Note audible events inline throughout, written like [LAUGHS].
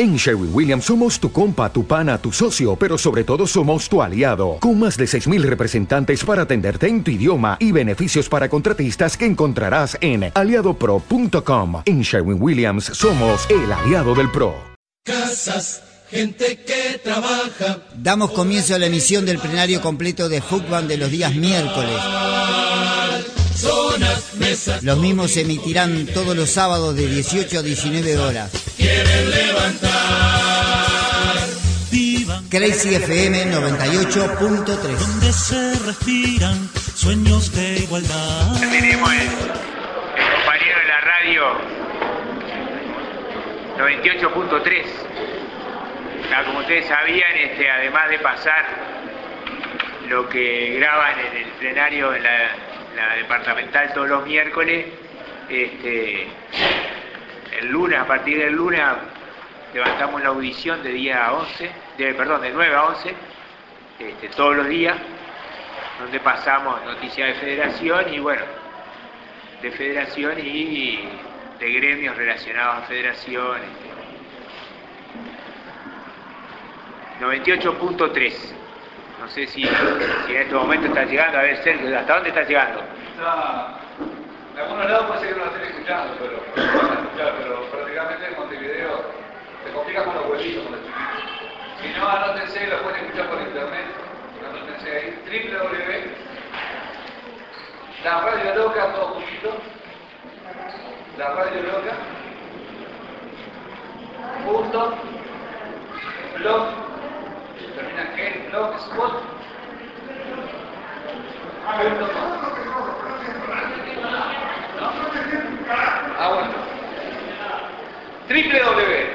En Sherwin Williams somos tu compa, tu pana, tu socio, pero sobre todo somos tu aliado, con más de 6.000 representantes para atenderte en tu idioma y beneficios para contratistas que encontrarás en aliadopro.com. En Sherwin Williams somos el aliado del PRO. Casas, gente que trabaja. Damos comienzo a la emisión del plenario completo de Fútbol de los días miércoles. Los mismos se emitirán todos los sábados de 18 a 19 horas. Quieren levantar. Crazy FM 98.3. donde se respiran sueños de igualdad. Tenemos el, el compañero de la radio 98.3. Ah, Como ustedes sabían, este, además de pasar lo que graban en el plenario en la, la departamental todos los miércoles, este, el lunes, a partir del lunes, levantamos la audición de día a 11, de, perdón, de 9 a 11, este, todos los días, donde pasamos noticias de federación y bueno, de federación y de gremios relacionados a federación. este. 98.3. No sé si, en este momento está llegando. A ver, Sergio, ¿hasta dónde está llegando? Está, de algunos lados puede ser que no lo estén escuchando, pero, escuchar, pero prácticamente en Montevideo se complica con los vuelitos, con los chiquitos. Si no, anótense, lo pueden escuchar por internet. Anótense ahí, www. La radio loca, todo juntito. La radio loca. Punto. Blog. Termina en blogspot. Punto com. Ah, bueno. Triple W.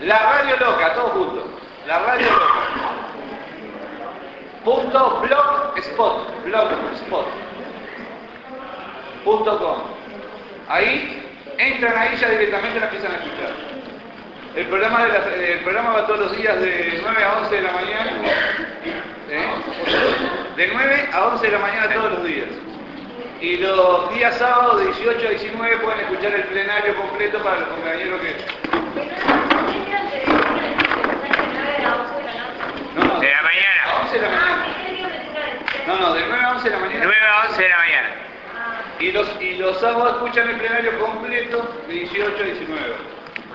La radio loca, todo junto. La radio loca. Punto blogspot. Blogspot. Punto com. Ahí entran ahí ya directamente la empiezan a escuchar. El programa, de el programa va todos los días de 9 a 11 de la mañana. ¿eh? De 9 a 11 de la mañana todos los días. Y los días sábados de 18 a 19 pueden escuchar el plenario completo para los compañeros que... No, no, De la a mañana. 11 de la mañana. No, no, de 9 a 11 de la De mañana. 9 a 11 de la mañana. Y los, y los sábados escuchan el plenario completo de 18 a 19.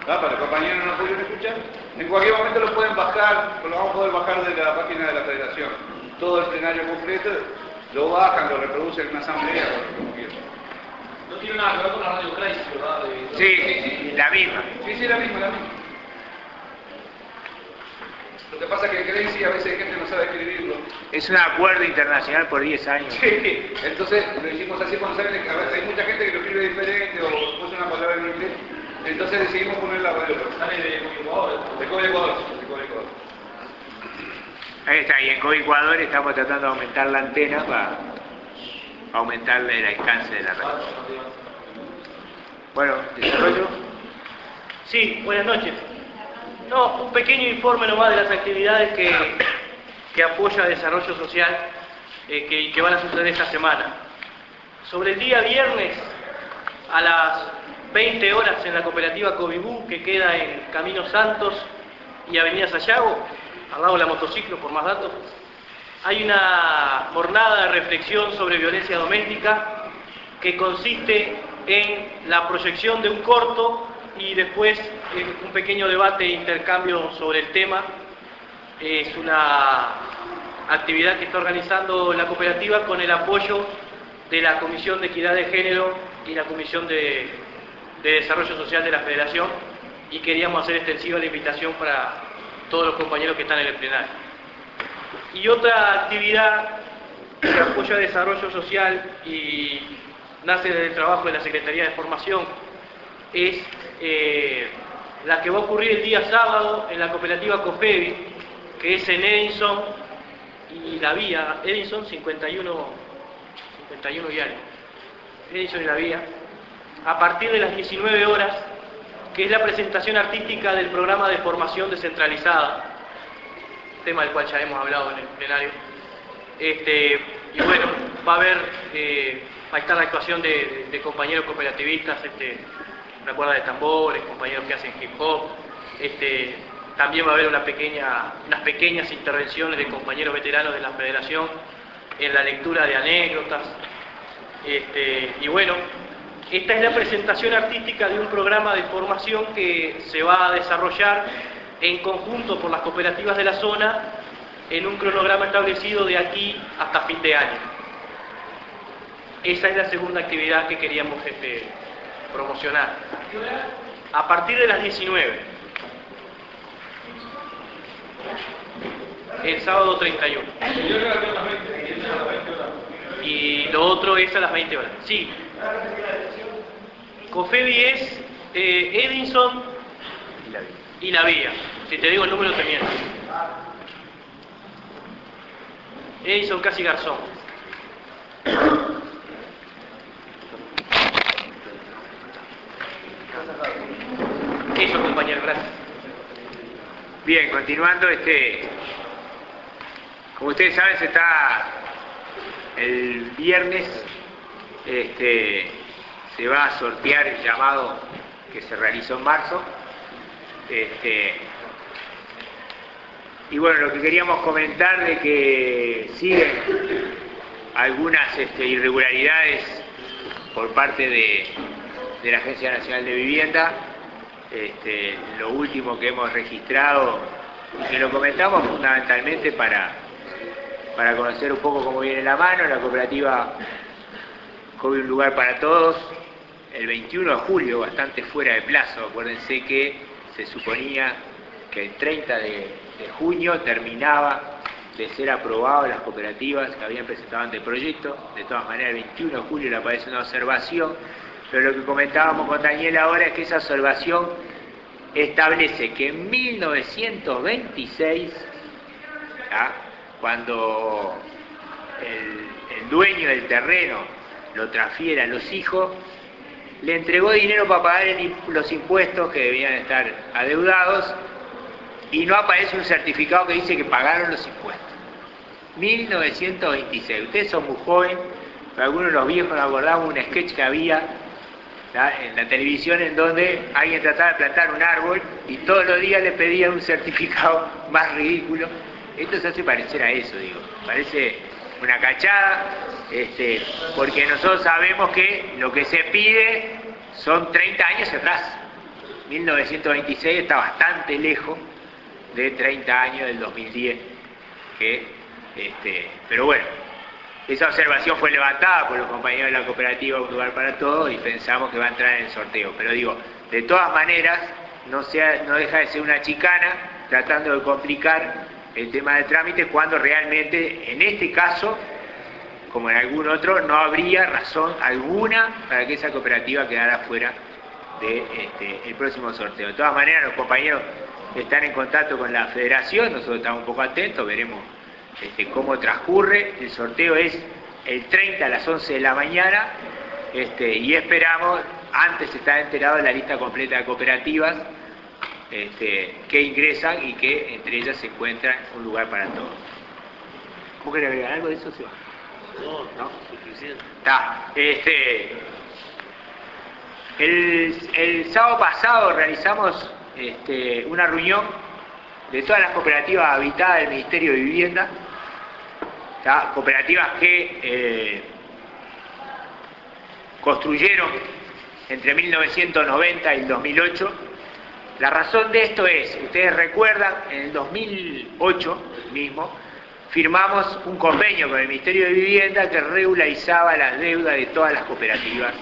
¿Está? Para los compañeros no pudieron escuchar. En cualquier momento lo pueden bajar, lo vamos a poder bajar de la página de la federación. Todo el plenario completo, lo bajan, lo reproducen en una asamblea, como quieran. No tiene nada que ver con la radio Crazy, ¿verdad? De- Sí, sí, sí, la misma. Sí, sí, la misma, la misma. Lo que pasa es que Crazy a veces gente no sabe escribirlo. Es un acuerdo internacional por 10 años. Sí, entonces lo hicimos así cuando saben que a veces hay mucha gente que lo escribe diferente o puso una palabra en inglés. Entonces decidimos poner la radio. Sale de Ecuador. De Cobre Ecuador, de Cobre Ecuador. Ahí está, y en Ecuador estamos tratando de aumentar la antena para aumentar el alcance de la radio. Bueno, desarrollo. Sí, buenas noches. No, un pequeño informe nomás de las actividades que, que apoya Desarrollo Social eh, que van a suceder esta semana. Sobre el día viernes a las 20 horas en la cooperativa Cobibú, que queda en Camino Santos y Avenida Sayago, al lado de la motociclo por más datos, hay una jornada de reflexión sobre violencia doméstica que consiste en la proyección de un corto y después eh, un pequeño debate e intercambio sobre el tema. Es una actividad que está organizando la cooperativa con el apoyo de la Comisión de Equidad de Género y la Comisión de, de Desarrollo Social de la Federación y queríamos hacer extensiva la invitación para todos los compañeros que están en el plenario. Y otra actividad que apoya desarrollo social y nace del trabajo de la Secretaría de Formación es eh, la que va a ocurrir el día sábado en la cooperativa COFEBI, que es en Edison y la vía, Edison 51, 51 y algo, Edison y la vía, a partir de las 19 horas, que es la presentación artística del programa de formación descentralizada, tema del cual ya hemos hablado en el plenario. Este, y bueno, va a haber, eh, va a estar la actuación de, compañeros cooperativistas, este, una cuerda de tambores, compañeros que hacen hip hop, Este, también va a haber unas pequeñas intervenciones de compañeros veteranos de la federación en la lectura de anécdotas. Este, y bueno, esta es la presentación artística de un programa de formación que se va a desarrollar en conjunto por las cooperativas de la zona en un cronograma establecido de aquí hasta fin de año. Esa es la segunda actividad que queríamos este, promocionar. A partir de las 19. El sábado 31. Y lo otro es a las 20 horas. Sí. Cofebi es eh, Edinson y la vía. Si te digo el número te miento. Edison casi Garzón. Eso, compañero, gracias. Bien, continuando, este, como ustedes saben, se está el viernes, este, se va a sortear el llamado que se realizó en marzo. Este, y bueno, lo que queríamos comentar de que siguen algunas este, irregularidades por parte de, la Agencia Nacional de Vivienda. Lo último que hemos registrado y que lo comentamos fundamentalmente para, para conocer un poco cómo viene la mano, la cooperativa COVID Un Lugar para Todos, el 21 de julio, bastante fuera de plazo, acuérdense que se suponía que el 30 de, junio terminaba de ser aprobado las cooperativas que habían presentado ante el proyecto, de todas maneras el 21 de julio le aparece una observación pero lo que comentábamos con Daniel ahora es que esa observación establece que en 1926, ¿ah? cuando el, dueño del terreno lo transfiere a los hijos, le entregó dinero para pagar los impuestos que debían estar adeudados y no aparece un certificado que dice que pagaron los impuestos. 1926. Ustedes son muy jóvenes, algunos de los viejos nos acordamos un sketch que había en la televisión en donde alguien trataba de plantar un árbol y todos los días le pedían un certificado [LAUGHS] más ridículo. Esto se hace parecer a eso, digo. Parece una cachada, este, porque nosotros sabemos que lo que se pide son 30 años atrás. 1926 está bastante lejos de 30 años del 2010. Que, este, pero bueno, esa observación fue levantada por los compañeros de la cooperativa Un Lugar para Todos y pensamos que va a entrar en el sorteo. Pero digo, de todas maneras, no, no deja de ser una chicana tratando de complicar el tema del trámite cuando realmente, en este caso, como en algún otro, no habría razón alguna para que esa cooperativa quedara fuera del de, este, próximo sorteo. De todas maneras, los compañeros están en contacto con la federación, nosotros estamos un poco atentos, veremos este, cómo transcurre. El sorteo es el 30 a las 11 de la mañana este, y esperamos, antes está enterado de la lista completa de cooperativas este, que ingresan y que entre ellas se encuentra un lugar para todos. ¿Cómo quiere agregar algo de eso, Seba? No, no, suficiente. Está. Este, el, el, sábado pasado realizamos este, una reunión de todas las cooperativas habitadas del Ministerio de Vivienda ¿tá? cooperativas que eh, construyeron entre 1990 y el 2008. La razón de esto es, ustedes recuerdan, en el 2008 mismo, firmamos un convenio con el Ministerio de Vivienda que regularizaba las deudas de todas las cooperativas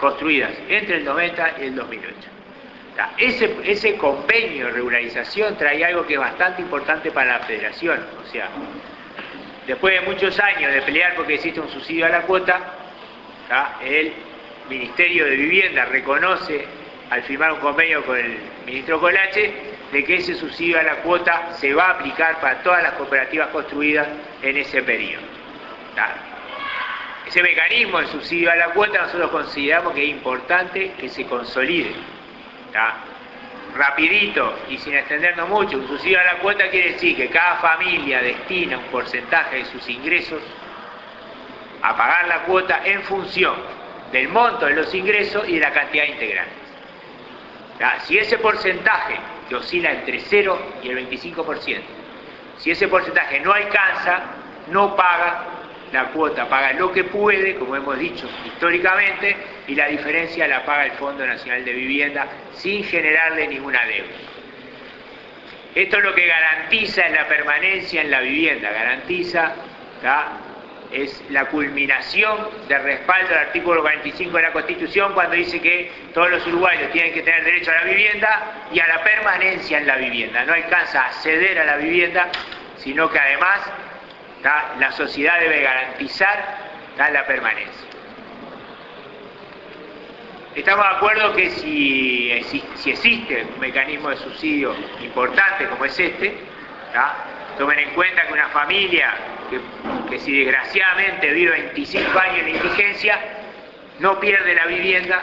construidas entre el 90 y el 2008. Ese, ese convenio de regularización trae algo que es bastante importante para la federación, o sea, después de muchos años de pelear porque existe un subsidio a la cuota, el Ministerio de Vivienda reconoce al firmar un convenio con el ministro Colache de que ese subsidio a la cuota se va a aplicar para todas las cooperativas construidas en ese periodo. Ese mecanismo de subsidio a la cuota nosotros consideramos que es importante que se consolide rapidito y sin extendernos mucho, un subsidio a la cuota quiere decir que cada familia destina un porcentaje de sus ingresos a pagar la cuota en función del monto de los ingresos y de la cantidad integral. Si ese porcentaje que oscila entre 0 y el 25%, si ese porcentaje no alcanza, no paga la cuota, paga lo que puede, como hemos dicho históricamente, y la diferencia la paga el Fondo Nacional de Vivienda sin generarle ninguna deuda. Esto es lo que garantiza la permanencia en la vivienda, garantiza es la culminación del respaldo del artículo 45 de la Constitución cuando dice que todos los uruguayos tienen que tener derecho a la vivienda y a la permanencia en la vivienda. No alcanza a acceder a la vivienda, sino que además la sociedad debe garantizar la permanencia. Estamos de acuerdo que si, si, existe un mecanismo de subsidio importante como es este, tomen en cuenta que una familia que, si desgraciadamente vive 25 años en indigencia, no pierde la vivienda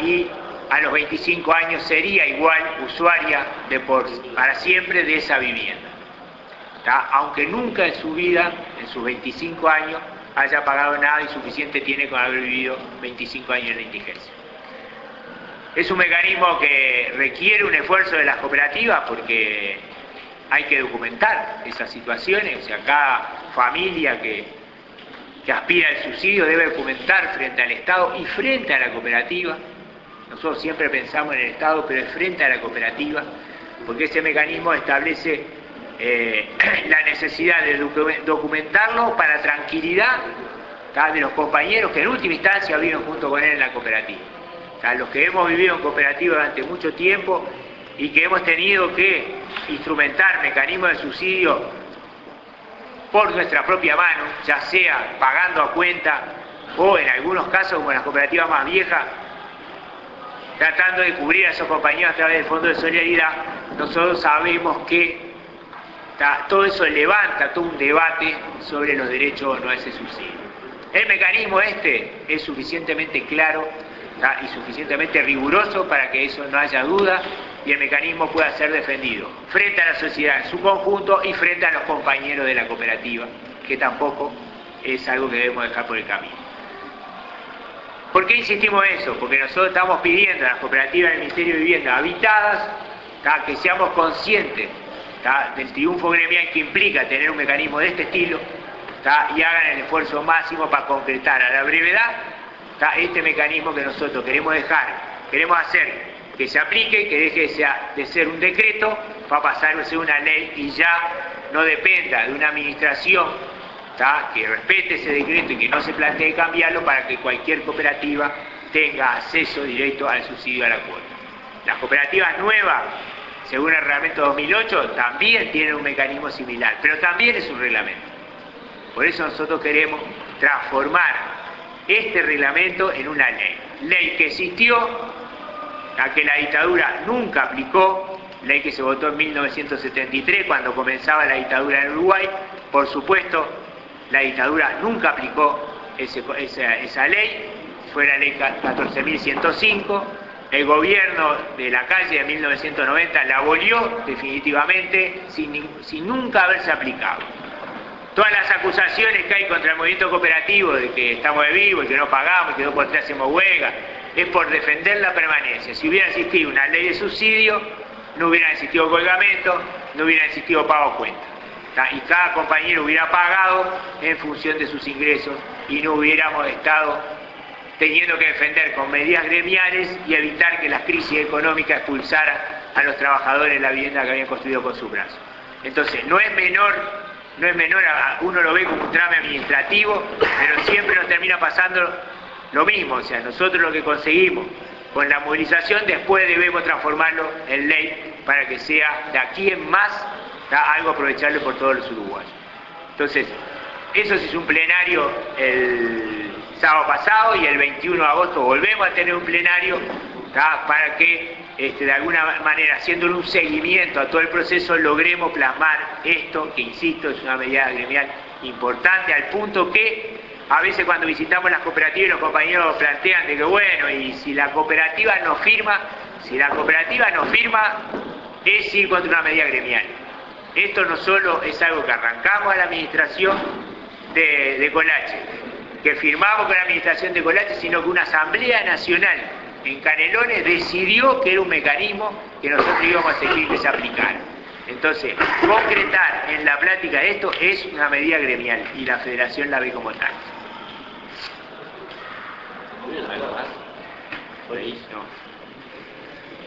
y a los 25 años sería igual usuaria para siempre de esa vivienda. Aunque nunca en su vida, en sus 25 años, haya pagado nada y suficiente tiene con haber vivido 25 años en indigencia. Es un mecanismo que requiere un esfuerzo de las cooperativas porque hay que documentar esas situaciones, o sea, cada familia que, aspira al subsidio debe documentar frente al Estado y frente a la cooperativa. Nosotros siempre pensamos en el Estado, pero es frente a la cooperativa, porque ese mecanismo establece eh, [CLEARS THROAT] la necesidad de documentarlo para tranquilidad de los compañeros que en última instancia viven junto con él en la cooperativa. los que hemos vivido en cooperativa durante mucho tiempo y que hemos tenido que instrumentar mecanismos de subsidio por nuestra propia mano, ya sea pagando a cuenta o en algunos casos como las cooperativas más viejas, tratando de cubrir a esos compañeros a través del Fondo de Solidaridad, nosotros sabemos que todo eso levanta todo un debate sobre los derechos o no a ese subsidio. El mecanismo este es suficientemente claro y suficientemente riguroso para que eso no haya duda y el mecanismo pueda ser defendido frente a la sociedad en su conjunto y frente a los compañeros de la cooperativa, que tampoco es algo que debemos dejar por el camino. ¿Por qué insistimos en eso? Porque nosotros estamos pidiendo a las cooperativas del Ministerio de Vivienda habitadas que seamos conscientes del triunfo gremial que implica tener un mecanismo de este estilo y hagan el esfuerzo máximo para concretar a la brevedad este mecanismo que nosotros queremos dejar, queremos hacer que se aplique, que deje de ser un decreto, va a pasar a ser una ley y ya no dependa de una administración que respete ese decreto y que no se plantee cambiarlo para que cualquier cooperativa tenga acceso directo al subsidio a la cuota. Las cooperativas nuevas, según el reglamento 2008, también tienen un mecanismo similar, pero también es un reglamento. Por eso nosotros queremos transformar este reglamento en una ley. Ley que existió, a que la dictadura nunca aplicó, ley que se votó en 1973 cuando comenzaba la dictadura en Uruguay, por supuesto la dictadura nunca aplicó esa, ley, fue la ley 14.105, el gobierno de la calle de 1990 la abolió definitivamente sin, sin nunca haberse aplicado. Todas las acusaciones que hay contra el movimiento cooperativo de que estamos de vivo y que no pagamos, y que dos por hacemos huelga, es por defender la permanencia. Si hubiera existido una ley de subsidio, no hubiera existido colgamento, no hubiera existido pago cuenta. Y cada compañero hubiera pagado en función de sus ingresos y no hubiéramos estado teniendo que defender con medidas gremiales y evitar que las crisis económicas expulsaran a los trabajadores de la vivienda que habían construido con sus brazos. Entonces, no es menor, no es menor, uno lo ve como un trame administrativo, pero siempre nos termina pasando lo mismo, o sea, nosotros lo que conseguimos con la movilización, después debemos transformarlo en ley para que sea de aquí en más algo aprovechable por todos los uruguayos. Entonces, eso se hizo un plenario el sábado pasado y el 21 de agosto volvemos a tener un plenario para que este, de alguna manera, haciéndole un seguimiento a todo el proceso, logremos plasmar esto, que insisto, es una medida gremial importante, al punto que a veces cuando visitamos las cooperativas los compañeros plantean de que bueno, y si la cooperativa no firma, si la cooperativa no firma, es ir contra una medida gremial. Esto no solo es algo que arrancamos a la administración de, Colache, que firmamos con la administración de Colache, sino que una asamblea nacional en Canelones decidió que era un mecanismo que nosotros íbamos a seguir que se aplicara. Entonces, concretar en la plática esto es una medida gremial y la federación la ve como tal.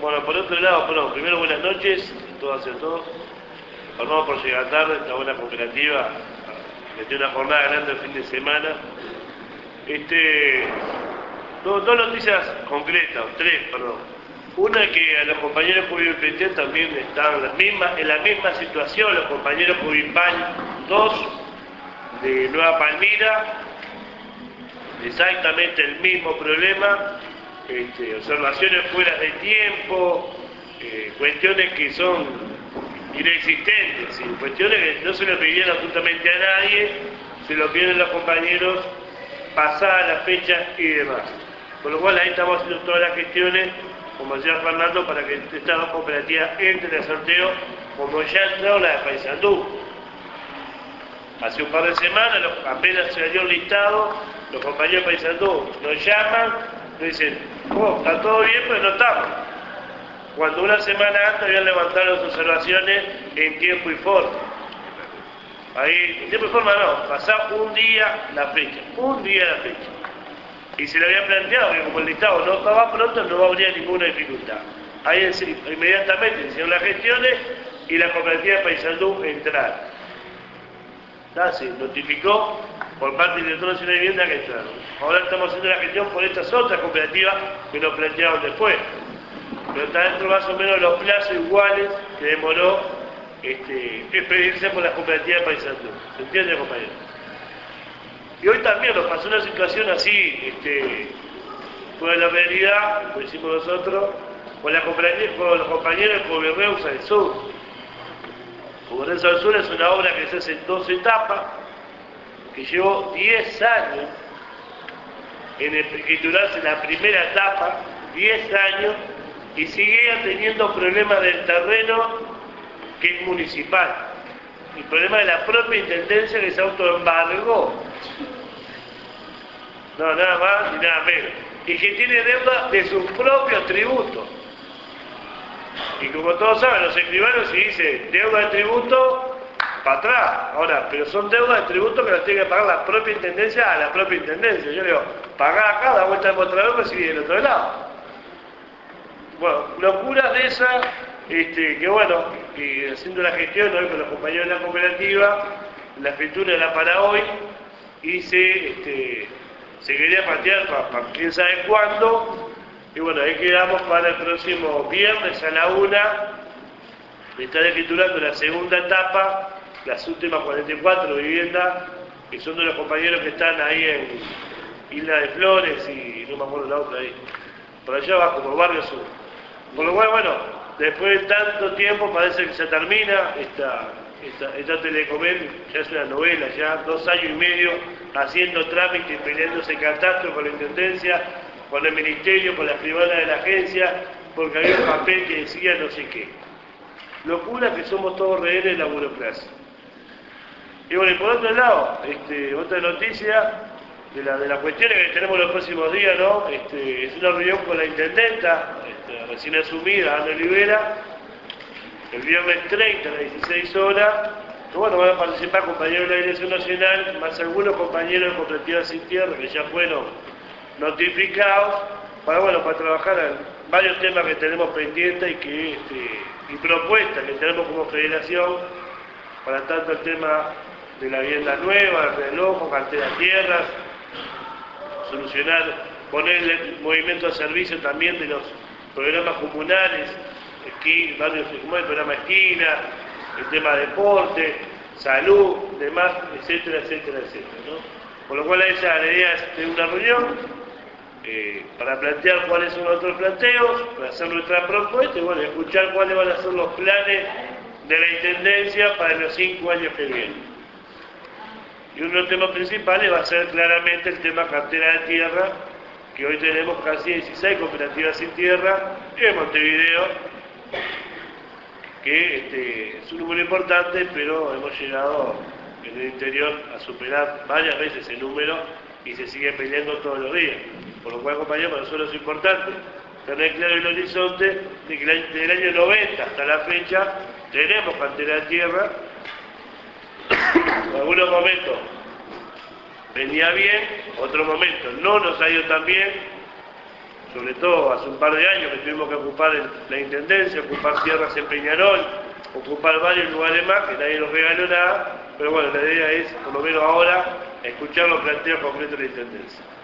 Bueno, por otro lado, bueno, primero buenas noches a todas y a todos. Formamos por llegar tarde, esta buena cooperativa, metió una jornada grande el fin de semana. Este, dos, noticias concretas, tres, perdón. Una que a los compañeros Cubimpetén también están en la, misma, situación, los compañeros Cubimpán 2 de Nueva Palmira, exactamente el mismo problema, este, observaciones fuera de tiempo, eh, cuestiones que son inexistentes, cuestiones que no se le pidieron absolutamente a nadie, se lo piden los compañeros pasada la fecha y demás. Con lo cual ahí estamos haciendo todas las gestiones, como decía Fernando, para que estas dos cooperativas entren al sorteo, como ya entró la de Paysandú. Hace un par de semanas, apenas se dio listado, los compañeros de Paysandú nos llaman, nos dicen, oh, está todo bien, pero no estamos. Cuando una semana antes habían levantado las observaciones en tiempo y forma. Ahí, en tiempo y forma no, pasaba un día la fecha, un día la fecha. Y se le había planteado que como el listado no estaba pronto, no habría ninguna dificultad. Ahí en- inmediatamente hicieron las gestiones y la cooperativa de Paysandú entraron. Ya se notificó por parte del director nacional de vivienda que entraron. Ahora estamos haciendo la gestión por estas otras cooperativas que nos plantearon después. Pero está dentro más o menos los plazos iguales que demoró este, expedirse por las cooperativas de Paysandú. ¿Se entiende, compañero? Y hoy también nos pasó una situación así, este, la realidad, lo hicimos nosotros, con, la con los compañeros de Coberreusa del Sur. Coberreusa del Sur es una obra que se hace en dos etapas, que llevó 10 años en escriturarse la primera etapa, 10 años, y sigue teniendo problemas del terreno que es municipal. El problema de la propia intendencia que se autoembargó. No, nada más ni nada menos. Y que tiene deuda de sus propios tributos. Y como todos saben, los escribanos si dice deuda de tributo, para atrás. Ahora, pero son deudas de tributo que las tiene que pagar la propia intendencia a la propia intendencia. Yo digo, pagá acá, da vuelta al mostrador, recibí del otro lado. Bueno, locuras de esa, este, que bueno, y haciendo la gestión hoy con los compañeros de la cooperativa, la escritura era para hoy y se, este, se quería patear para, quién sabe cuándo, y bueno, ahí quedamos para el próximo viernes a la una, estar escriturando la segunda etapa, las últimas 44 viviendas, que son de los compañeros que están ahí en Isla de Flores y no me acuerdo la otra ahí, por allá abajo, por Barrio Sur. Por lo cual, bueno, después de tanto tiempo parece que se termina esta, esta, esta ya es una novela, ya dos años y medio haciendo trámites, peleándose catastro con la intendencia, con el ministerio, con la privada de la agencia, porque había un papel que decía no sé qué. Locura que somos todos rehenes de la burocracia. Y bueno, y por otro lado, este, otra noticia de, la, de las cuestiones que tenemos los próximos días, ¿no? Este, es una reunión con la intendenta, este, recién asumida, Ana Olivera, el viernes 30 a las 16 horas. Bueno, van a participar compañeros de la Dirección Nacional, más algunos compañeros de Cooperativas Sin Tierra que ya fueron notificados, para bueno, para trabajar en varios temas que tenemos pendientes y que este, y propuestas que tenemos como federación, para tanto el tema de la vivienda nueva, el reloj, cartera tierras, solucionar, ponerle movimiento a servicio también de los programas comunales, esquí, barrios, como el programa esquina, el tema deporte, salud, demás, etcétera, etcétera, etcétera. ¿no? Por lo cual esa idea es de una reunión eh, para plantear cuáles son nuestros planteos, para hacer nuestra propuesta y bueno, escuchar cuáles van a ser los planes de la Intendencia para los cinco años que vienen. Y uno de los temas principales va a ser claramente el tema cartera de tierra, que hoy tenemos casi 16 cooperativas sin tierra en Montevideo, que este, es un número importante, pero hemos llegado en el interior a superar varias veces el número y se sigue peleando todos los días. Por lo cual, compañeros, para nosotros es importante tener claro el horizonte de que desde el año 90 hasta la fecha tenemos cantera de tierra. [COUGHS] En algunos momentos venía bien, otros momentos no nos ha ido tan bien, sobre todo hace un par de años que tuvimos que ocupar la intendencia, ocupar tierras en Peñarol, ocupar varios lugares más, que nadie nos regaló nada, pero bueno, la idea es, por lo menos ahora, escuchar los planteos concretos de la intendencia.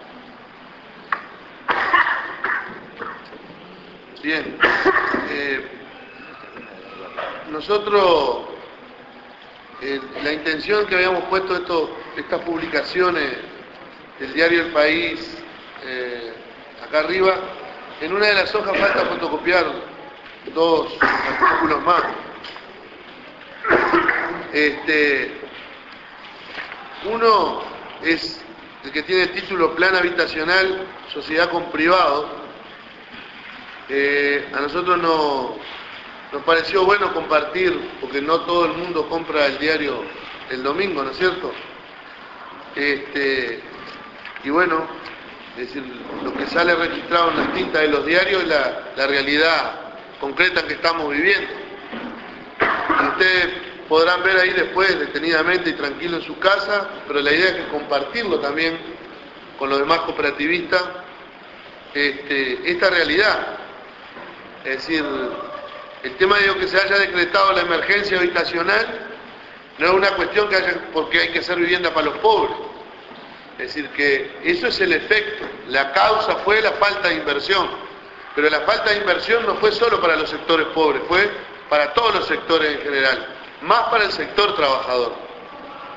Bien. Eh, nosotros, eh, la intención que habíamos puesto esto, estas publicaciones del diario El País, eh, acá arriba, en una de las hojas falta fotocopiar dos artículos más. Este, uno es el que tiene el título Plan Habitacional, Sociedad con Privado, eh, a nosotros no- nos pareció bueno compartir, porque no todo el mundo compra el diario el domingo, ¿no es cierto? Este, y bueno, es decir, lo que sale registrado en las tintas de los diarios es la, realidad concreta que estamos viviendo. Y ustedes podrán ver ahí después detenidamente y tranquilo en su casa, pero la idea es que compartirlo también con los demás cooperativistas este, esta realidad. Es decir, el tema de que se haya decretado la emergencia habitacional no es una cuestión que haya porque hay que hacer vivienda para los pobres. Es decir, que eso es el efecto. La causa fue la falta de inversión. Pero la falta de inversión no fue solo para los sectores pobres, fue para todos los sectores en general. Más para el sector trabajador.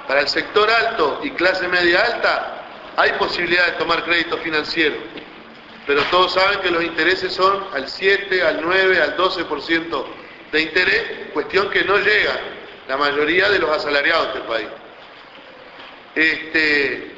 Para el sector alto y clase media alta hay posibilidad de tomar crédito financiero pero todos saben que los intereses son al 7, al 9, al 12% de interés, cuestión que no llega la mayoría de los asalariados del país. Este,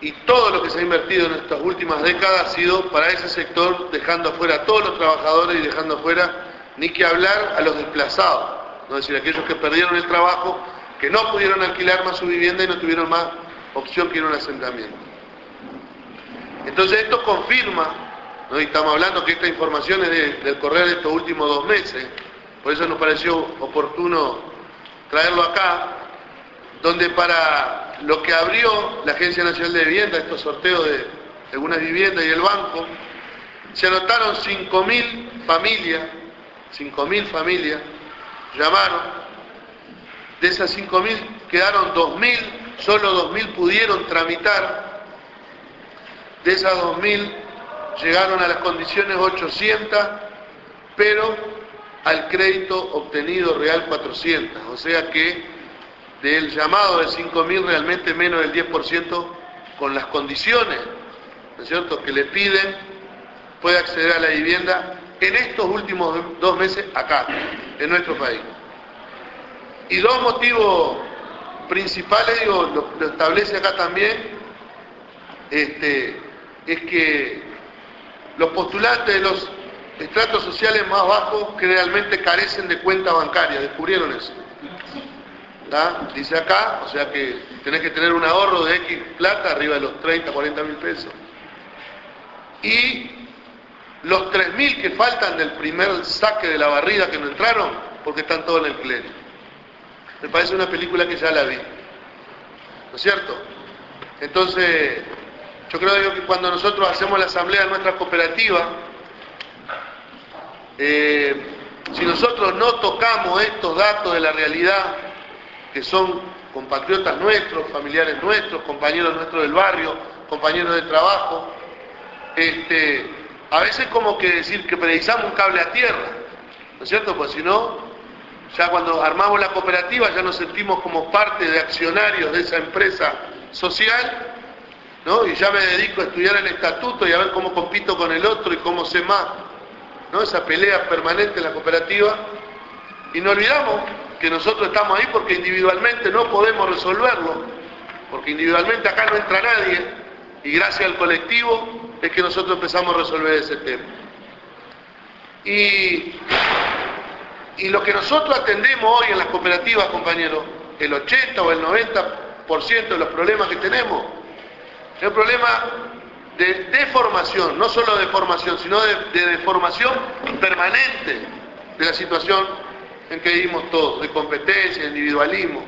y todo lo que se ha invertido en estas últimas décadas ha sido para ese sector, dejando afuera a todos los trabajadores y dejando afuera, ni que hablar, a los desplazados, es decir, aquellos que perdieron el trabajo, que no pudieron alquilar más su vivienda y no tuvieron más opción que ir a un asentamiento. Entonces esto confirma, y estamos hablando que esta información es de- del correr de estos últimos dos meses, por eso nos pareció oportuno traerlo acá, donde para lo que abrió la Agencia Nacional de Vivienda, estos sorteos de algunas viviendas y el banco, se anotaron 5.000 familias, 5.000 familias, llamaron, de esas 5.000 quedaron 2.000, solo 2.000 pudieron tramitar, de esas 2.000 llegaron a las condiciones 800, pero al crédito obtenido real 400. O sea que del llamado de 5.000 realmente menos del 10% con las condiciones, ¿no es cierto?, que le piden, puede acceder a la vivienda en estos últimos dos meses acá, en nuestro país. Y dos motivos principales, digo, lo, lo establece acá también, este, es que los postulantes de los estratos sociales más bajos generalmente carecen de cuenta bancaria, descubrieron eso. ¿Tá? Dice acá, o sea que tenés que tener un ahorro de X plata, arriba de los 30, 40 mil pesos. Y los 3 mil que faltan del primer saque de la barrida que no entraron, porque están todos en el pleno. Me parece una película que ya la vi. ¿No es cierto? Entonces, yo creo que cuando nosotros hacemos la asamblea de nuestra cooperativa, eh, si nosotros no tocamos estos datos de la realidad, que son compatriotas nuestros, familiares nuestros, compañeros nuestros del barrio, compañeros de trabajo, este, a veces como que decir que precisamos un cable a tierra, ¿no es cierto? Pues si no, ya cuando armamos la cooperativa ya nos sentimos como parte de accionarios de esa empresa social, Y ya me dedico a estudiar el estatuto y a ver cómo compito con el otro y cómo sé más, ¿no? Esa pelea permanente en la cooperativa. Y no olvidamos que nosotros estamos ahí porque individualmente no podemos resolverlo, porque individualmente acá no entra nadie, y gracias al colectivo es que nosotros empezamos a resolver ese tema. Y, y lo que nosotros atendemos hoy en las cooperativas, compañeros, el 80 o el 90% de los problemas que tenemos, es un problema de deformación, no solo de formación, sino de, de deformación permanente de la situación en que vivimos todos, de competencia, de individualismo,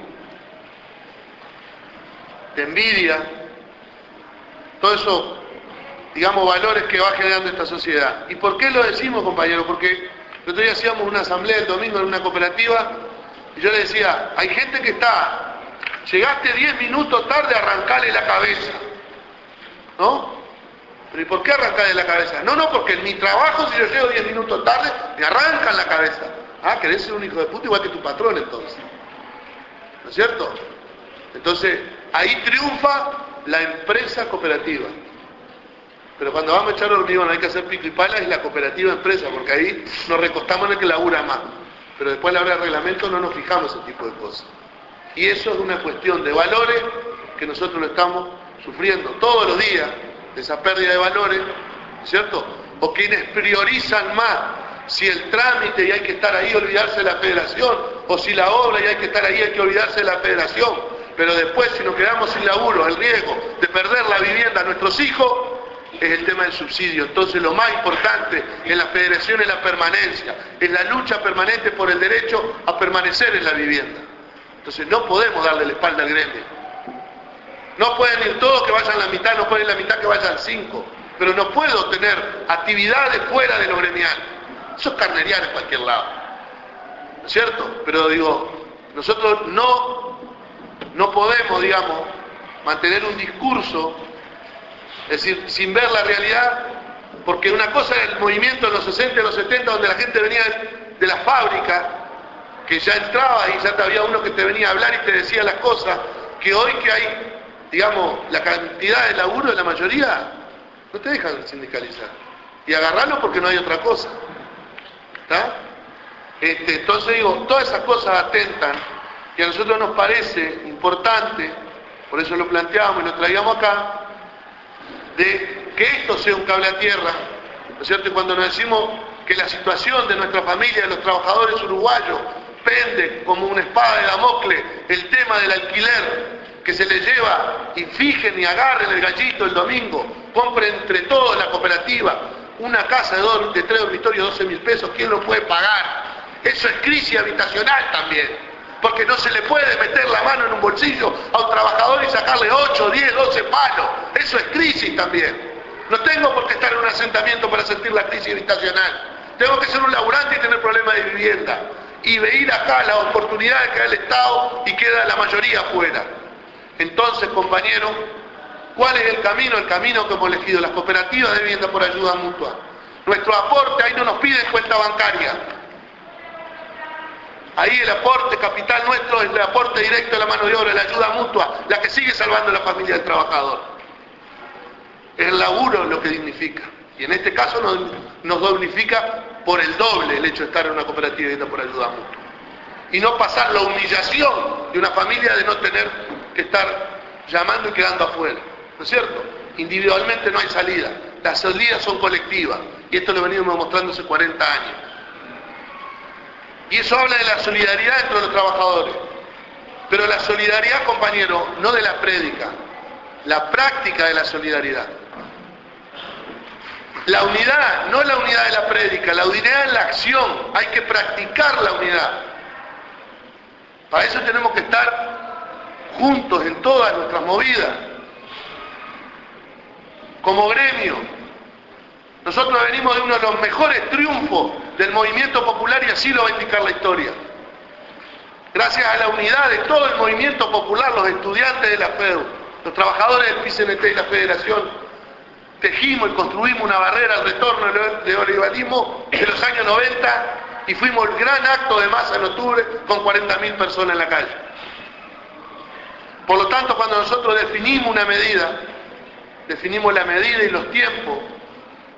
de envidia, todo eso, digamos, valores que va generando esta sociedad. ¿Y por qué lo decimos, compañeros? Porque el otro día hacíamos una asamblea el domingo en una cooperativa y yo le decía, hay gente que está, llegaste 10 minutos tarde a arrancarle la cabeza, ¿no? ¿Pero y por qué arrancarle la cabeza? No, no, porque en mi trabajo si yo llego 10 minutos tarde, me arrancan la cabeza. Ah, querés ser un hijo de puta igual que tu patrón entonces. ¿No es cierto? Entonces, ahí triunfa la empresa cooperativa. Pero cuando vamos a echar hormigón hay que hacer pico y pala es la cooperativa empresa, porque ahí nos recostamos en el que labura más. Pero después a la hora del reglamento no nos fijamos ese tipo de cosas. Y eso es una cuestión de valores que nosotros lo estamos sufriendo todos los días, esa pérdida de valores, ¿cierto? O quienes priorizan más si el trámite y hay que estar ahí olvidarse de la federación, o si la obra y hay que estar ahí hay que olvidarse de la federación. Pero después si nos quedamos sin laburo, el riesgo de perder la vivienda a nuestros hijos, es el tema del subsidio. Entonces lo más importante en la federación es la permanencia, es la lucha permanente por el derecho a permanecer en la vivienda. Entonces no podemos darle la espalda al gremio. No pueden ir todos que vayan la mitad, no pueden ir la mitad que vayan cinco. Pero no puedo tener actividades fuera de lo gremial. Eso es carnería en cualquier lado. ¿No es cierto? Pero digo, nosotros no, no podemos, digamos, mantener un discurso es decir, sin ver la realidad, porque una cosa era el movimiento de los 60 y los 70, donde la gente venía de la fábrica, que ya entraba y ya había uno que te venía a hablar y te decía las cosas, que hoy que hay, digamos, la cantidad de laburo de la mayoría, no te dejan sindicalizar. Y agarrarlo porque no hay otra cosa. ¿Está? Este, entonces digo, todas esas cosas atentan y a nosotros nos parece importante, por eso lo planteamos y lo traíamos acá, de que esto sea un cable a tierra, ¿no es cierto? Y cuando nos decimos que la situación de nuestra familia, de los trabajadores uruguayos, pende como una espada de Damocles el tema del alquiler que se le lleva y fijen y agarren el gallito el domingo, compren entre todos la cooperativa una casa de tres dormitorios, 12 mil pesos, ¿quién lo puede pagar? Eso es crisis habitacional también porque no se le puede meter la mano en un bolsillo a un trabajador y sacarle 8, 10, 12 palos. Eso es crisis también. No tengo por qué estar en un asentamiento para sentir la crisis habitacional. Tengo que ser un laburante y tener problemas de vivienda. Y veir acá las oportunidades que da el Estado y queda la mayoría afuera. Entonces, compañeros, ¿cuál es el camino? El camino que hemos elegido, las cooperativas de vivienda por ayuda mutua. Nuestro aporte, ahí no nos piden cuenta bancaria, Ahí el aporte capital nuestro es el aporte directo de la mano de obra, la ayuda mutua, la que sigue salvando a la familia del trabajador. Es el laburo lo que dignifica. Y en este caso nos, nos dignifica por el doble el hecho de estar en una cooperativa y por ayuda mutua. Y no pasar la humillación de una familia de no tener que estar llamando y quedando afuera. ¿No es cierto? Individualmente no hay salida. Las salidas son colectivas. Y esto lo venimos mostrando hace 40 años. Y eso habla de la solidaridad entre los trabajadores. Pero la solidaridad, compañero, no de la prédica, la práctica de la solidaridad. La unidad, no la unidad de la prédica, la unidad en la acción, hay que practicar la unidad. Para eso tenemos que estar juntos en todas nuestras movidas, como gremio. Nosotros venimos de uno de los mejores triunfos del movimiento popular y así lo va a indicar la historia. Gracias a la unidad de todo el movimiento popular, los estudiantes de la FEU, los trabajadores del PCNT y la Federación, tejimos y construimos una barrera al retorno del olivarismo de los años 90 y fuimos el gran acto de masa en octubre con 40.000 personas en la calle. Por lo tanto, cuando nosotros definimos una medida, definimos la medida y los tiempos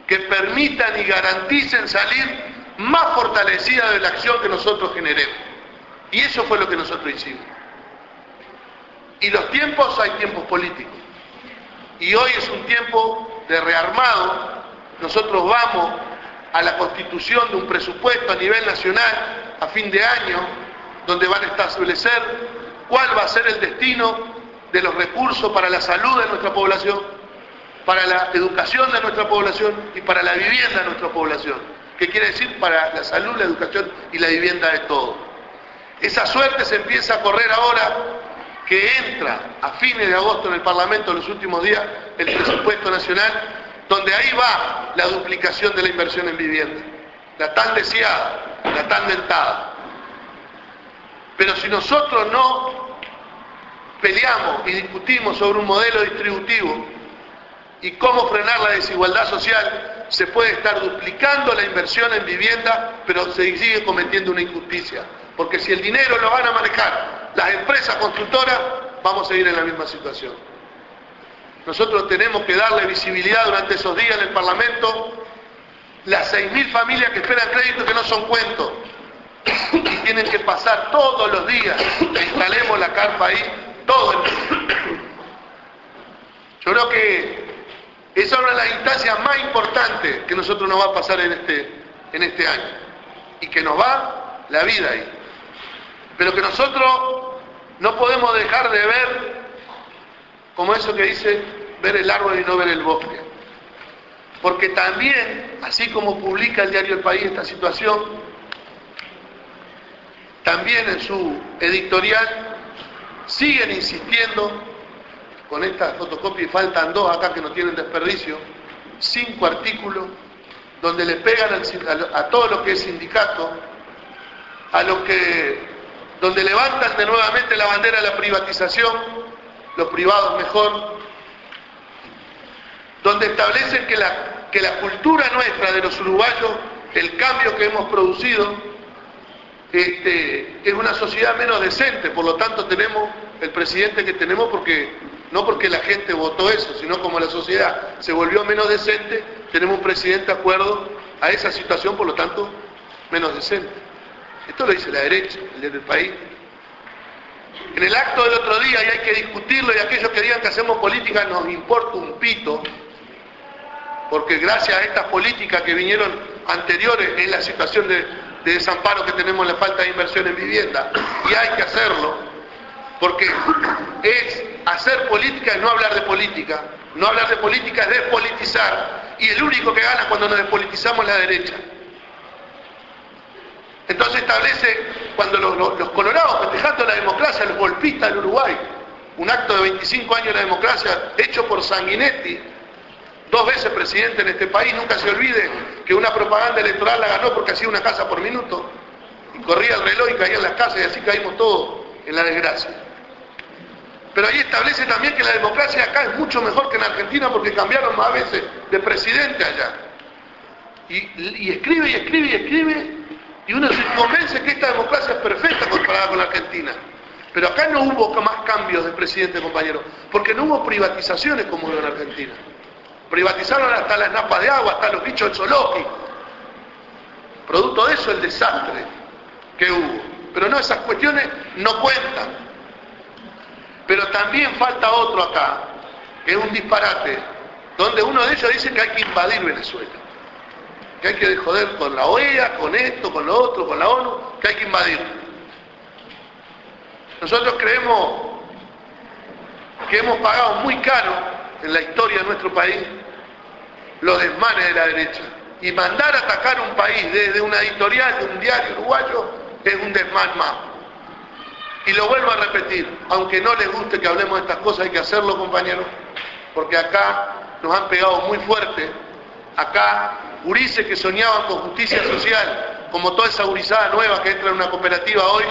que permitan y garanticen salir más fortalecida de la acción que nosotros generemos. Y eso fue lo que nosotros hicimos. Y los tiempos, hay tiempos políticos. Y hoy es un tiempo de rearmado. Nosotros vamos a la constitución de un presupuesto a nivel nacional a fin de año, donde van a establecer cuál va a ser el destino de los recursos para la salud de nuestra población, para la educación de nuestra población y para la vivienda de nuestra población. ¿Qué quiere decir? Para la salud, la educación y la vivienda de todos. Esa suerte se empieza a correr ahora que entra a fines de agosto en el Parlamento en los últimos días el presupuesto nacional, donde ahí va la duplicación de la inversión en vivienda, la tan deseada, la tan dentada. Pero si nosotros no peleamos y discutimos sobre un modelo distributivo y cómo frenar la desigualdad social, se puede estar duplicando la inversión en vivienda, pero se sigue cometiendo una injusticia. Porque si el dinero lo van a manejar las empresas constructoras, vamos a seguir en la misma situación. Nosotros tenemos que darle visibilidad durante esos días en el Parlamento. Las 6.000 familias que esperan crédito que no son cuentos. Y tienen que pasar todos los días, instalemos la carpa ahí, todo el Yo creo que esa es una de las instancias más importantes que nosotros nos va a pasar en este, en este año. Y que nos va la vida ahí. Pero que nosotros no podemos dejar de ver, como eso que dice, ver el árbol y no ver el bosque. Porque también, así como publica el diario El País esta situación, también en su editorial siguen insistiendo con esta fotocopia y faltan dos acá que no tienen desperdicio, cinco artículos donde le pegan a, todo lo que es sindicato, a lo que donde levantan de nuevamente la bandera de la privatización, los privados mejor, donde establecen que la, que la cultura nuestra de los uruguayos, el cambio que hemos producido, este, es una sociedad menos decente, por lo tanto tenemos el presidente que tenemos porque no porque la gente votó eso, sino como la sociedad se volvió menos decente, tenemos un presidente de acuerdo a esa situación, por lo tanto, menos decente. Esto lo dice la derecha, el del país. En el acto del otro día, y hay que discutirlo, y aquellos que digan que hacemos política nos importa un pito, porque gracias a estas políticas que vinieron anteriores en la situación de, de desamparo que tenemos, la falta de inversión en vivienda, y hay que hacerlo, porque es hacer política y no hablar de política. No hablar de política es despolitizar. Y el único que gana cuando nos despolitizamos es la derecha. Entonces establece, cuando los, colorados festejando la democracia, los golpistas del Uruguay, un acto de 25 años de la democracia hecho por Sanguinetti, dos veces presidente en este país, nunca se olvide que una propaganda electoral la ganó porque hacía una casa por minuto, y corría el reloj y caían las casas y así caímos todos en la desgracia. Pero ahí establece también que la democracia acá es mucho mejor que en Argentina porque cambiaron más veces de presidente allá. Y, escribe y escribe y escribe y uno se convence que esta democracia es perfecta comparada con la Argentina. Pero acá no hubo más cambios de presidente, compañero, porque no hubo privatizaciones como hubo en Argentina. Privatizaron hasta las napas de agua, hasta los bichos del zoológico. Producto de eso el desastre que hubo. Pero no, esas cuestiones no cuentan. Pero también falta otro acá, que es un disparate, donde uno de ellos dice que hay que invadir Venezuela, que hay que joder con la OEA, con esto, con lo otro, con la ONU, que hay que invadir. Nosotros creemos que hemos pagado muy caro en la historia de nuestro país los desmanes de la derecha. Y mandar a atacar un país desde una editorial de un diario uruguayo es un desmán más. Y lo vuelvo a repetir, aunque no les guste que hablemos de estas cosas, hay que hacerlo, compañeros, porque acá nos han pegado muy fuerte. Acá, Urice que soñaban con justicia social, como toda esa gurizada nueva que entra en una cooperativa hoy,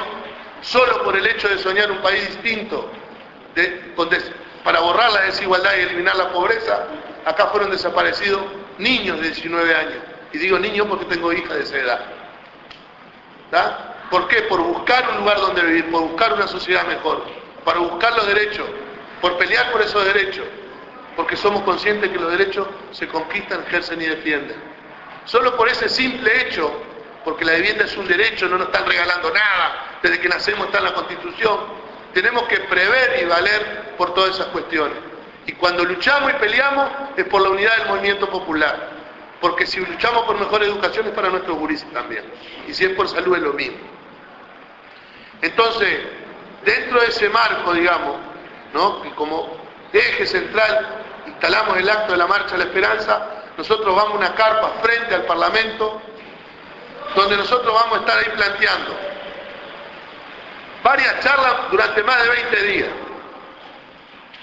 solo por el hecho de soñar un país distinto, para borrar la desigualdad y eliminar la pobreza, acá fueron desaparecidos niños de 19 años. Y digo niños porque tengo hija de esa edad. ¿Por qué? Por buscar un lugar donde vivir, por buscar una sociedad mejor, para buscar los derechos, por pelear por esos derechos, porque somos conscientes que los derechos se conquistan, ejercen y defienden. Solo por ese simple hecho, porque la vivienda es un derecho, no nos están regalando nada, desde que nacemos está en la Constitución, tenemos que prever y valer por todas esas cuestiones. Y cuando luchamos y peleamos es por la unidad del movimiento popular, porque si luchamos por mejor educación es para nuestros gurises también, y si es por salud es lo mismo. Entonces, dentro de ese marco, digamos, ¿no? como eje central instalamos el acto de la Marcha de la Esperanza, nosotros vamos a una carpa frente al Parlamento, donde nosotros vamos a estar ahí planteando varias charlas durante más de 20 días.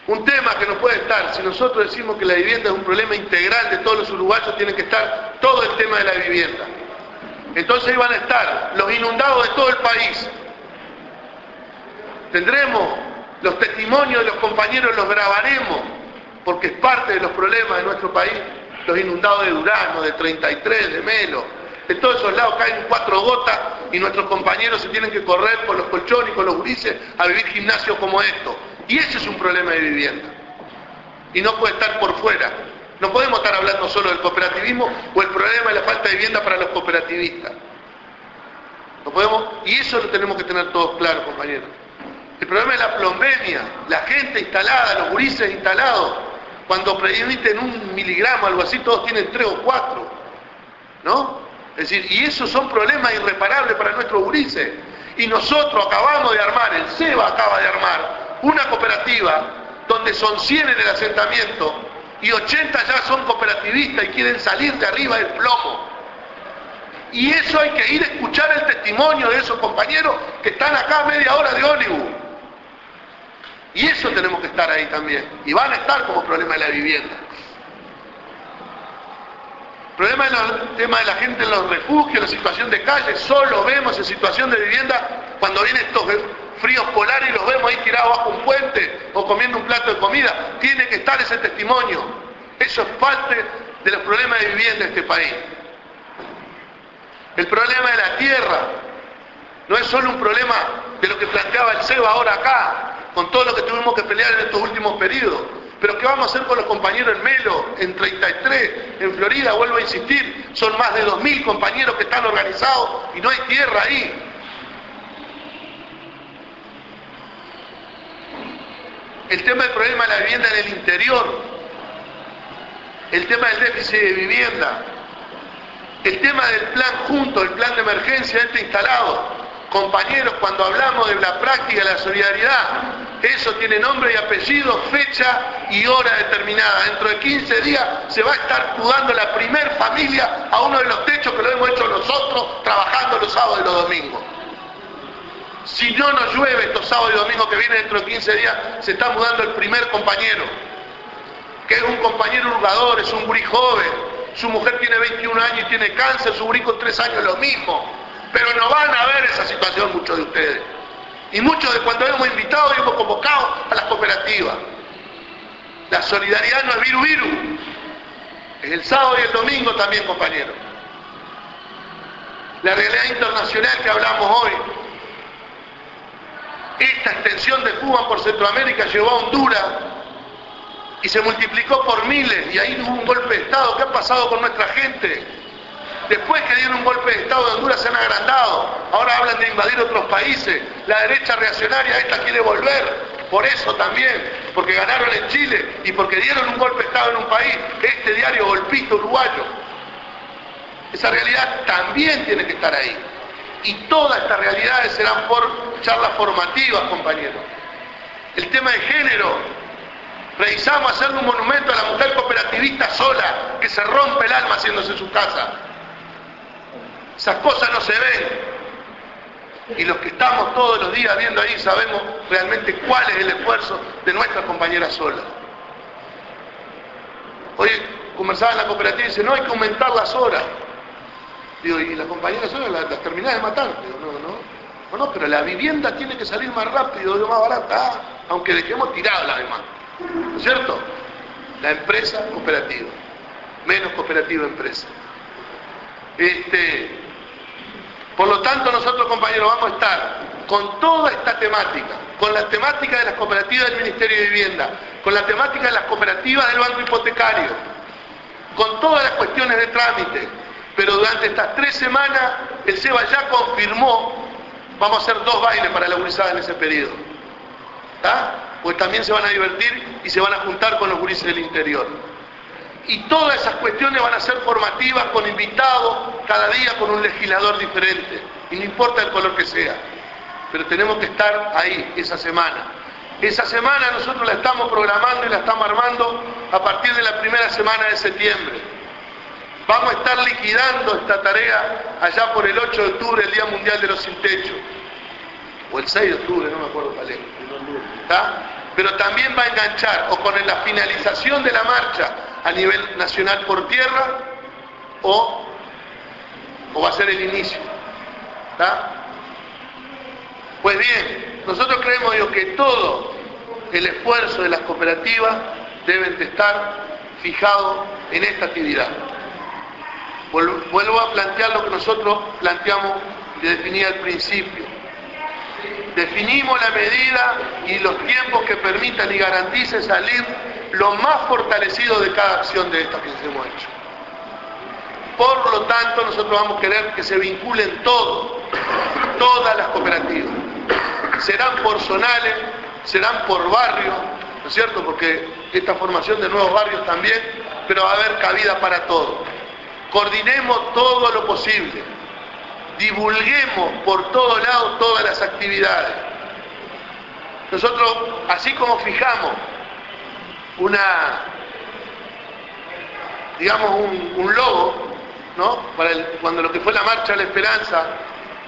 Un tema que no puede estar, si nosotros decimos que la vivienda es un problema integral de todos los uruguayos, tiene que estar todo el tema de la vivienda. Entonces van a estar los inundados de todo el país. Tendremos los testimonios de los compañeros, los grabaremos, porque es parte de los problemas de nuestro país. Los inundados de Durano, de 33, de Melo, de todos esos lados caen cuatro gotas y nuestros compañeros se tienen que correr con los colchones y con los grises a vivir gimnasios como estos. Y ese es un problema de vivienda. Y no puede estar por fuera. No podemos estar hablando solo del cooperativismo o el problema de la falta de vivienda para los cooperativistas. No podemos, y eso lo tenemos que tener todos claros, compañeros. El problema es la plombemia, la gente instalada, los gurises instalados. Cuando en un miligramo, algo así, todos tienen tres o cuatro. ¿No? Es decir, y esos son problemas irreparables para nuestros gurises. Y nosotros acabamos de armar, el SEBA acaba de armar, una cooperativa donde son 100 en el asentamiento y 80 ya son cooperativistas y quieren salir de arriba del plomo. Y eso hay que ir a escuchar el testimonio de esos compañeros que están acá a media hora de ónibus. Y eso tenemos que estar ahí también. Y van a estar como problema de la vivienda. Problema el tema de la gente en los refugios, la situación de calle, solo vemos en situación de vivienda cuando vienen estos fríos polares y los vemos ahí tirados bajo un puente o comiendo un plato de comida. Tiene que estar ese testimonio. Eso es parte de los problemas de vivienda en este país. El problema de la tierra no es solo un problema de lo que planteaba el SEBA ahora acá, con todo lo que tuvimos que pelear en estos últimos periodos. Pero ¿qué vamos a hacer con los compañeros en Melo, en 33, en Florida? Vuelvo a insistir, son más de 2.000 compañeros que están organizados y no hay tierra ahí. El tema del problema de la vivienda en el interior, el tema del déficit de vivienda, el tema del plan junto, el plan de emergencia este instalado. Compañeros, cuando hablamos de la práctica de la solidaridad, eso tiene nombre y apellido, fecha y hora determinada. Dentro de 15 días se va a estar mudando la primer familia a uno de los techos que lo hemos hecho nosotros trabajando los sábados y los domingos. Si no nos llueve estos sábados y domingos que vienen dentro de 15 días, se está mudando el primer compañero, que es un compañero hurgador, es un gurí joven, su mujer tiene 21 años y tiene cáncer, su gurí con 3 años lo mismo. Pero no van a ver esa situación muchos de ustedes. Y muchos de cuando hemos invitado y hemos convocado a las cooperativas. La solidaridad no es viru viru. Es el sábado y el domingo también, compañeros. La realidad internacional que hablamos hoy. Esta extensión de Cuba por Centroamérica llevó a Honduras y se multiplicó por miles y ahí hubo un golpe de Estado. ¿Qué ha pasado con nuestra gente? Después que dieron un golpe de Estado de Honduras se han agrandado. Ahora hablan de invadir otros países. La derecha reaccionaria esta quiere volver. Por eso también, porque ganaron en Chile y porque dieron un golpe de Estado en un país, este diario golpista uruguayo. Esa realidad también tiene que estar ahí. Y todas estas realidades serán por charlas formativas, compañeros. El tema de género, revisamos hacerle un monumento a la mujer cooperativista sola, que se rompe el alma haciéndose su casa. Esas cosas no se ven. Y los que estamos todos los días viendo ahí sabemos realmente cuál es el esfuerzo de nuestras compañeras solas. Hoy conversaba en la cooperativa y dice, no hay que aumentar las horas. Digo, y las compañeras solas las, las terminás de matar. Digo, no, no. No, pero la vivienda tiene que salir más rápido, más barata, aunque dejemos tirada la demás. ¿No es cierto? La empresa cooperativa. Menos cooperativa empresa. Este, por lo tanto, nosotros, compañeros, vamos a estar con toda esta temática, con la temática de las cooperativas del Ministerio de Vivienda, con la temática de las cooperativas del Banco Hipotecario, con todas las cuestiones de trámite. Pero durante estas tres semanas, el SEBA ya confirmó, vamos a hacer dos bailes para la gurizada en ese periodo. ¿Está? Pues también se van a divertir y se van a juntar con los gurises del interior. Y todas esas cuestiones van a ser formativas con invitados, cada día con un legislador diferente. Y no importa el color que sea. Pero tenemos que estar ahí esa semana. Esa semana nosotros la estamos programando y la estamos armando a partir de la primera semana de septiembre. Vamos a estar liquidando esta tarea allá por el 8 de octubre, el Día Mundial de los Sin Techo. O el 6 de octubre, no me acuerdo cuál es. ¿Está? Pero también va a enganchar o con la finalización de la marcha a nivel nacional por tierra o, o va a ser el inicio. Pues bien, nosotros creemos digo, que todo el esfuerzo de las cooperativas deben de estar fijado en esta actividad. Vuelvo a plantear lo que nosotros planteamos y definía al principio. Definimos la medida y los tiempos que permitan y garanticen salir lo más fortalecido de cada acción de estas que hemos hecho. Por lo tanto, nosotros vamos a querer que se vinculen todos, todas las cooperativas. Serán por zonales, serán por barrios, ¿no es cierto? Porque esta formación de nuevos barrios también, pero va a haber cabida para todo. Coordinemos todo lo posible. Divulguemos por todos lados todas las actividades. Nosotros, así como fijamos una, digamos, un, logo, ¿no? Para el, cuando lo que fue la marcha de la esperanza,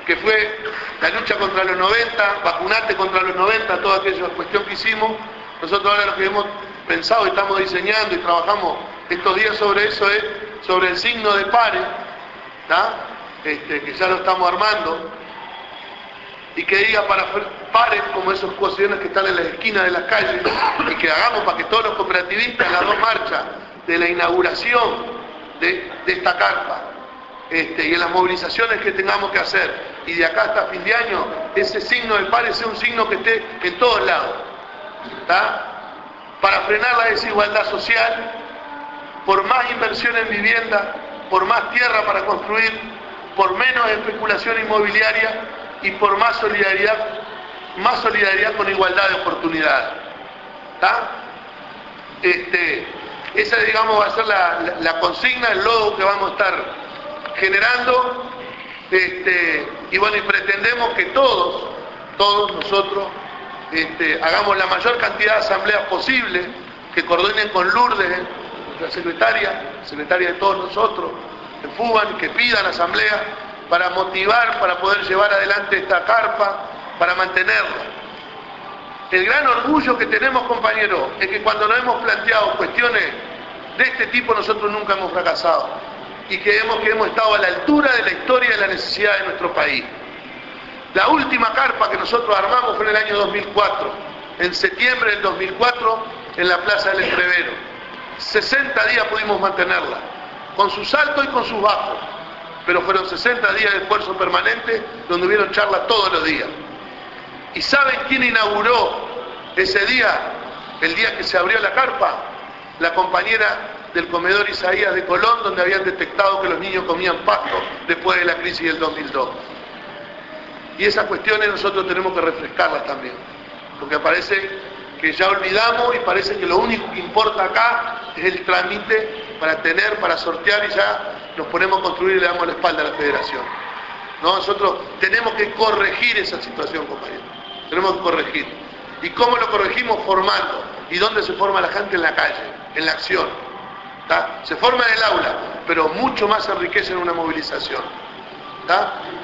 que fue la lucha contra los 90, vacunarte contra los 90, toda aquella cuestión que hicimos, nosotros ahora lo que hemos pensado y estamos diseñando y trabajamos estos días sobre eso es sobre el signo de pares, este, que ya lo estamos armando, y que diga para pares como esos cuestiones que están en las esquinas de las calles, y que hagamos para que todos los cooperativistas las dos marchas de la inauguración de, esta carpa, este, y en las movilizaciones que tengamos que hacer, y de acá hasta fin de año, ese signo de pares sea un signo que esté en todos lados, para frenar la desigualdad social, por más inversión en vivienda, por más tierra para construir, por menos especulación inmobiliaria y por más solidaridad, más solidaridad con igualdad de oportunidades. Este, esa, digamos, va a ser la, consigna, el logo que vamos a estar generando. Este, y bueno, pretendemos que todos, todos nosotros, este, hagamos la mayor cantidad de asambleas posible, que coordinen con Lourdes, la secretaria, secretaria de todos nosotros, que FUBAN, que pidan asamblea para motivar, para poder llevar adelante esta carpa, para mantenerla. El gran orgullo que tenemos, compañeros, es que cuando nos hemos planteado cuestiones de este tipo, nosotros nunca hemos fracasado y creemos que hemos estado a la altura de la historia y de la necesidad de nuestro país. La última carpa que nosotros armamos fue en el año 2004, en septiembre del 2004, en la Plaza del Entrevero. 60 días pudimos mantenerla, con sus altos y con sus bajos, pero fueron 60 días de esfuerzo permanente donde hubieron charlas todos los días. ¿Y saben quién inauguró ese día, el día que se abrió la carpa? La compañera del comedor Isaías de Colón, donde habían detectado que los niños comían pasto después de la crisis del 2002. Y esas cuestiones nosotros tenemos que refrescarlas también, porque parece que ya olvidamos y parece que lo único que importa acá es el trámite para tener, para sortear y ya nos ponemos a construir y le damos la espalda a la federación. ¿No? Nosotros tenemos que corregir esa situación, compañeros. Tenemos que corregir. ¿Y cómo lo corregimos? Formando. ¿Y dónde se forma la gente? En la calle, en la acción. Se forma en el aula, pero mucho más se enriquece en una movilización.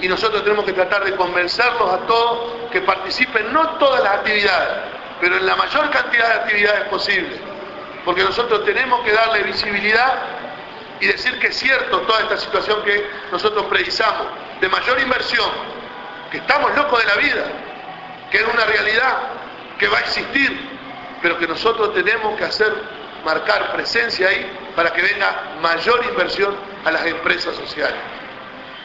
Y nosotros tenemos que tratar de convencerlos a todos que participen, no todas las actividades, pero en la mayor cantidad de actividades posibles. Porque nosotros tenemos que darle visibilidad y decir que es cierto toda esta situación que nosotros precisamos, de mayor inversión, que estamos locos de la vida, que es una realidad que va a existir, pero que nosotros tenemos que hacer, marcar presencia ahí para que venga mayor inversión a las empresas sociales.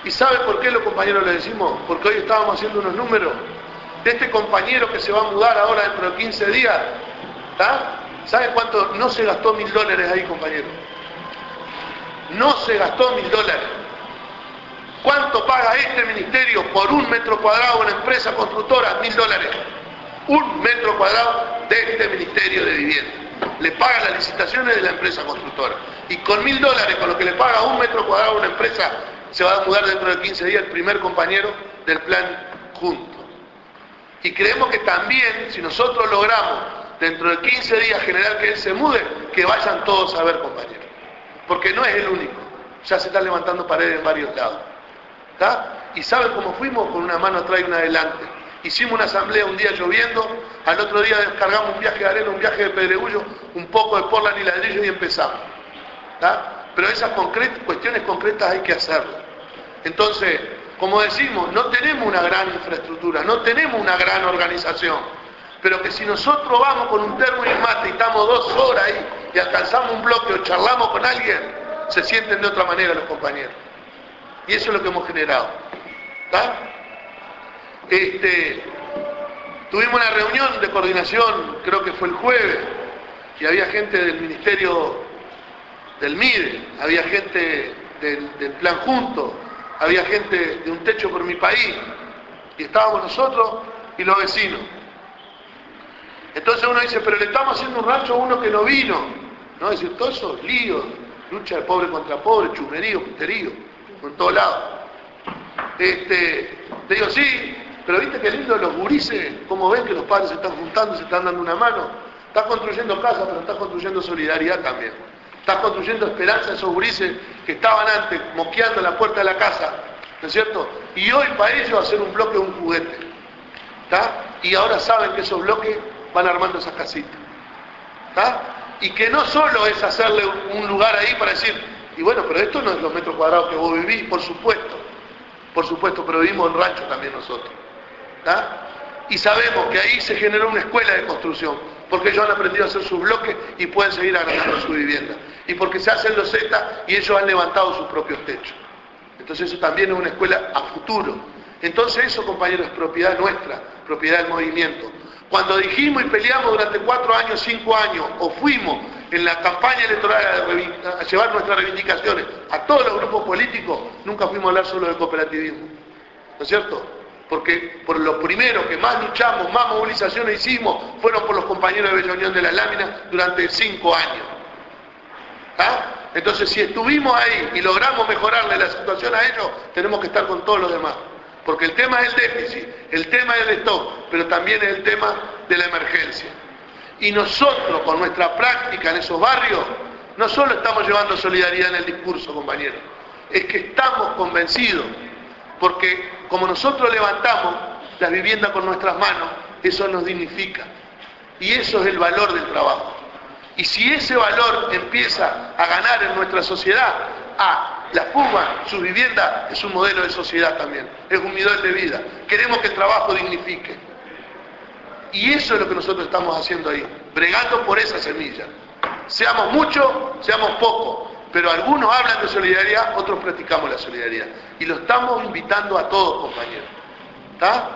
¿Y sabe por qué los compañeros le decimos? Porque hoy estábamos haciendo unos números de este compañero que se va a mudar ahora dentro de 15 días, ¿sabe cuánto? No se gastó mil dólares ahí, compañero. No se gastó mil dólares. ¿Cuánto paga este ministerio por un metro cuadrado en empresa constructora? Mil dólares. Un metro cuadrado de este ministerio de vivienda. Le paga las licitaciones de la empresa constructora. Y con mil dólares, con lo que le paga un metro cuadrado una empresa, se va a mudar dentro de 15 días el primer compañero del plan junto. Y creemos que también, si nosotros logramos dentro de 15 días generar que él se mude, que vayan todos a ver, compañeros. Porque no es el único. Ya se están levantando paredes en varios lados. ¿Está? Y saben cómo fuimos con una mano atrás y una adelante. Hicimos una asamblea un día lloviendo, al otro día descargamos un viaje de arena, un viaje de pedregullo, un poco de porlan y ladrillo y empezamos. ¿Está? Pero esas cuestiones concretas hay que hacerlas. Entonces, como decimos, no tenemos una gran infraestructura, no tenemos una gran organización, pero que si nosotros vamos con un termo y mate y estamos dos horas ahí y alcanzamos un bloque o charlamos con alguien, se sienten de otra manera los compañeros. Y eso es lo que hemos generado. Este, tuvimos una reunión de coordinación, creo que fue el jueves, y había gente del Ministerio del MIDE, había gente del, del Plan Junto, había gente de un techo por mi país, y estábamos nosotros y los vecinos. Entonces uno dice, pero le estamos haciendo un rancho a uno que no vino. ¿No? Es decir, todos esos líos, lucha de pobre contra pobre, chumerío, puterío, por todos lados. Este, le digo, sí, pero viste qué lindo los gurises, cómo ven que los padres se están juntando, se están dando una mano. Estás construyendo casa, pero estás construyendo solidaridad también. Estás construyendo esperanza a esos gurises que estaban antes moqueando la puerta de la casa, ¿no es cierto? Y hoy para ellos hacer un bloque un juguete. ¿Está? Y ahora saben que esos bloques van armando esas casitas. ¿Está? Y que no solo es hacerle un lugar ahí para decir, y bueno, pero esto no es los metros cuadrados que vos vivís, por supuesto, por supuesto, pero vivimos en rancho también nosotros. ¿Está? Y sabemos que ahí se generó una escuela de construcción, porque ellos han aprendido a hacer sus bloques y pueden seguir agrandando su vivienda. Y porque se hacen los Z y ellos han levantado sus propios techos. Entonces eso también es una escuela a futuro. Entonces eso, compañeros, es propiedad nuestra, propiedad del movimiento. Cuando dijimos y peleamos durante cuatro años, cinco años, o fuimos en la campaña electoral a, llevar nuestras reivindicaciones a todos los grupos políticos, nunca fuimos a hablar solo de cooperativismo. ¿No es cierto? Porque por lo primero que más luchamos, más movilizaciones hicimos, fueron por los compañeros de Bella Unión de las Láminas durante cinco años. ¿Ah? Entonces, si estuvimos ahí y logramos mejorarle la situación a ellos, tenemos que estar con todos los demás. Porque el tema es el déficit, el tema es el stock, pero también es el tema de la emergencia. Y nosotros, con nuestra práctica en esos barrios, no solo estamos llevando solidaridad en el discurso, compañeros, es que estamos convencidos, porque como nosotros levantamos las viviendas con nuestras manos, eso nos dignifica. Y eso es el valor del trabajo. Y si ese valor empieza a ganar en nuestra sociedad, a la fuma, su vivienda, es un modelo de sociedad también, es un modelo de vida. Queremos que el trabajo dignifique. Y eso es lo que nosotros estamos haciendo ahí, bregando por esa semilla. Seamos muchos, seamos pocos, pero algunos hablan de solidaridad, otros practicamos la solidaridad. Y lo estamos invitando a todos, compañeros. ¿Está?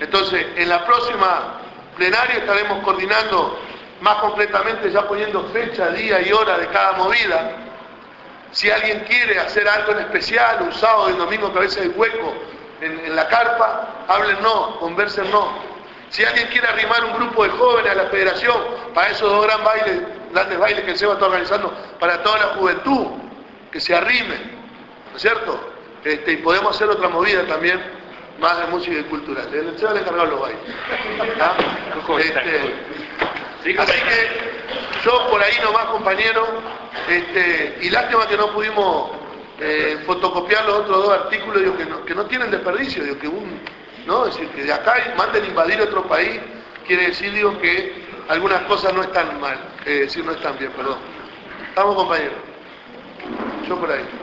Entonces, en la próxima plenaria estaremos coordinando más completamente, ya poniendo fecha, día y hora de cada movida, si alguien quiere hacer algo en especial, un sábado domingo que a veces hay hueco en, la carpa, háblennos, conversennos. Si alguien quiere arrimar un grupo de jóvenes a la federación para esos dos gran bailes, grandes bailes que el SEBA está organizando para toda la juventud, que se arrime, ¿no es cierto? Este, y podemos hacer otra movida también, más de música y cultural. El SEBA le encargado los bailes. ¿Ah? Este, así que yo por ahí nomás, compañero, este, y lástima que no pudimos eh, fotocopiar los otros dos artículos, digo, que, no, que no tienen desperdicio, digo, que un, ¿no? Es decir, que de acá manden invadir otro país, quiere decir, digo, que algunas cosas no están mal, es decir, no están bien, perdón. Estamos compañeros. Yo por ahí.